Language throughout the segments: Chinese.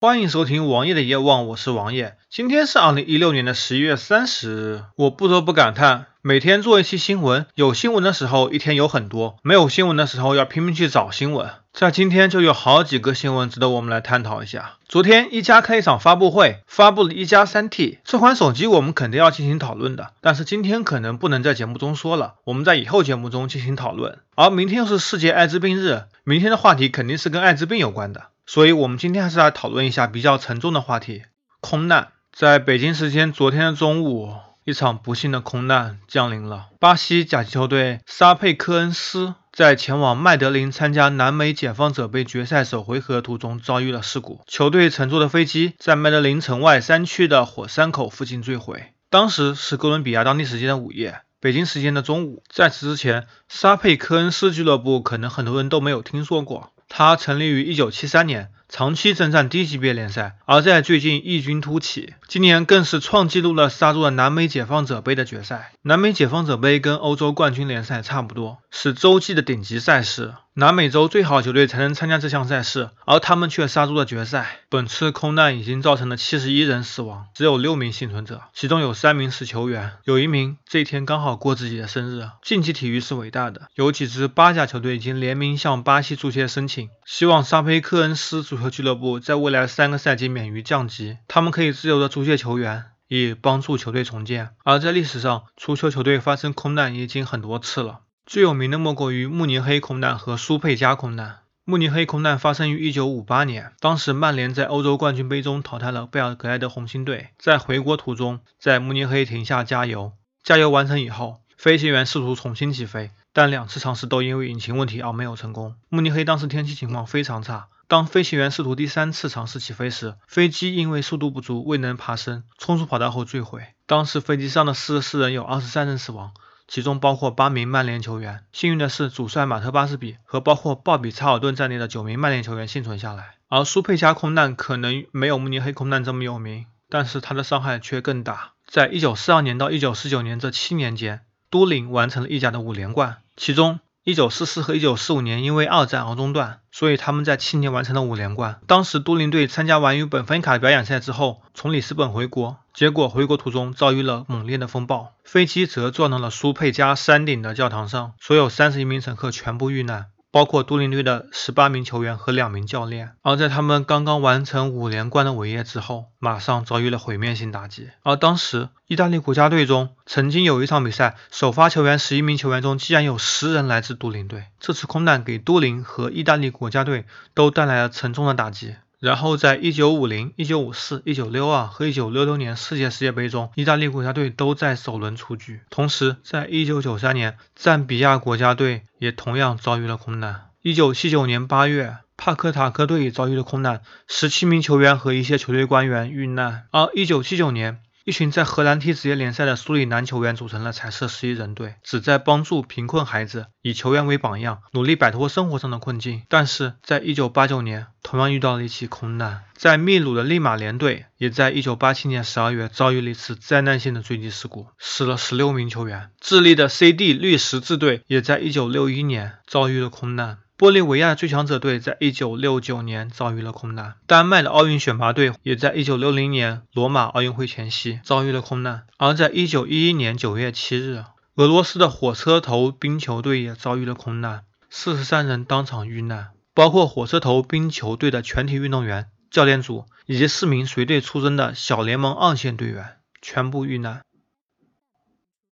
欢迎收听王爷的夜望，我是王爷。今天是二零一六年的十一月三十日。我不得不感叹，每天做一期新闻，有新闻的时候一天有很多，没有新闻的时候要拼命去找新闻。在今天就有好几个新闻值得我们来探讨一下。昨天一加开一场发布会，发布了一加三 T 这款手机，我们肯定要进行讨论的。但是今天可能不能在节目中说了，我们在以后节目中进行讨论。而明天又是世界艾滋病日，明天的话题肯定是跟艾滋病有关的。所以，我们今天还是来讨论一下比较沉重的话题——空难。在北京时间昨天的中午，一场不幸的空难降临了。巴西甲级球队沙佩科恩斯在前往麦德林参加南美解放者杯决赛首回合途中遭遇了事故，球队乘坐的飞机在麦德林城外山区的火山口附近坠毁。当时是哥伦比亚当地时间的午夜，北京时间的中午。在此之前，沙佩科恩斯俱乐部可能很多人都没有听说过。它成立于一九七三年。长期征战低级别联赛，而在最近异军突起，今年更是创纪录了，杀入了南美解放者杯的决赛。南美解放者杯跟欧洲冠军联赛差不多，是洲际的顶级赛事。南美洲最好球队才能参加这项赛事，而他们却杀入了决赛。本次空难已经造成了七十一人死亡，只有六名幸存者，其中有三名是球员，有一名这一天刚好过自己的生日。竞技体育是伟大的，有几支巴甲球队已经联名向巴西足协申请，希望沙佩克恩斯足球俱乐部在未来三个赛季免于降级，他们可以自由的租借球员，以帮助球队重建。而在历史上，足球球队发生空难已经很多次了。最有名的莫过于慕尼黑空难和苏佩加空难。慕尼黑空难发生于1958年，当时曼联在欧洲冠军杯中淘汰了贝尔格莱德红星队，在回国途中在慕尼黑停下加油。加油完成以后，飞行员试图重新起飞，但两次尝试都因为引擎问题而没有成功。慕尼黑当时天气情况非常差，当飞行员试图第三次尝试起飞时，飞机因为速度不足未能爬升，冲出跑道后坠毁。当时飞机上的四十四人有二十三人死亡。其中包括八名曼联球员。幸运的是，主帅马特巴斯比和包括鲍比查尔顿在内的九名曼联球员幸存下来。而苏佩加空难可能没有慕尼黑空难这么有名，但是它的伤害却更大。在一九四二年到一九四九年这七年间，都灵完成了意甲的五连冠，其中。一九四四和一九四五年因为二战而中断，所以他们在七年完成了五连冠。当时都灵队参加完与本菲卡表演赛之后，从里斯本回国，结果回国途中遭遇了猛烈的风暴，飞机则撞到了苏佩加山顶的教堂上，所有三十一名乘客全部遇难。包括都灵队的十八名球员和两名教练，而在他们刚刚完成五连冠的伟业之后，马上遭遇了毁灭性打击。而当时，意大利国家队中曾经有一场比赛，首发球员十一名球员中，竟然有十人来自都灵队。这次空难给都灵和意大利国家队都带来了沉重的打击。然后，在1950、1954、1962和1966年世界世界杯中，意大利国家队都在首轮出局。同时，在1993年，赞比亚国家队也同样遭遇了空难。1979年8月，帕克塔克队也遭遇了空难，17名球员和一些球队官员遇难。而1979年，一群在荷兰踢职业联赛的苏里南球员组成了彩色十一人队，旨在帮助贫困孩子，以球员为榜样，努力摆脱生活上的困境。但是在一九八九年，同样遇到了一起空难，在秘鲁的利马联队也在一九八七年十二月遭遇了一次灾难性的坠机事故，死了十六名球员。智利的 CD 绿十字队也在一九六一年遭遇了空难。玻利维亚最强者队在一九六九年遭遇了空难，丹麦的奥运选拔队也在一九六零年罗马奥运会前夕遭遇了空难，而在一九一一年九月七日，俄罗斯的火车头冰球队也遭遇了空难，四十三人当场遇难，包括火车头冰球队的全体运动员、教练组以及四名随队出征的小联盟二线队员全部遇难。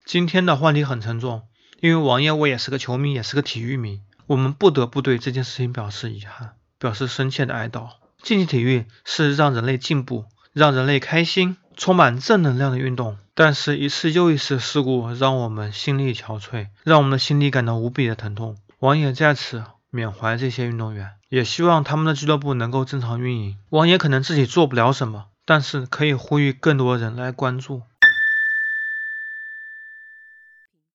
今天的话题很沉重，因为王爷我也是个球迷，也是个体育迷。我们不得不对这件事情表示遗憾，表示深切的哀悼。竞技体育是让人类进步、让人类开心、充满正能量的运动，但是一次又一次事故让我们心力憔悴，让我们的心里感到无比的疼痛。王爷在此缅怀这些运动员，也希望他们的俱乐部能够正常运营。王爷可能自己做不了什么，但是可以呼吁更多人来关注。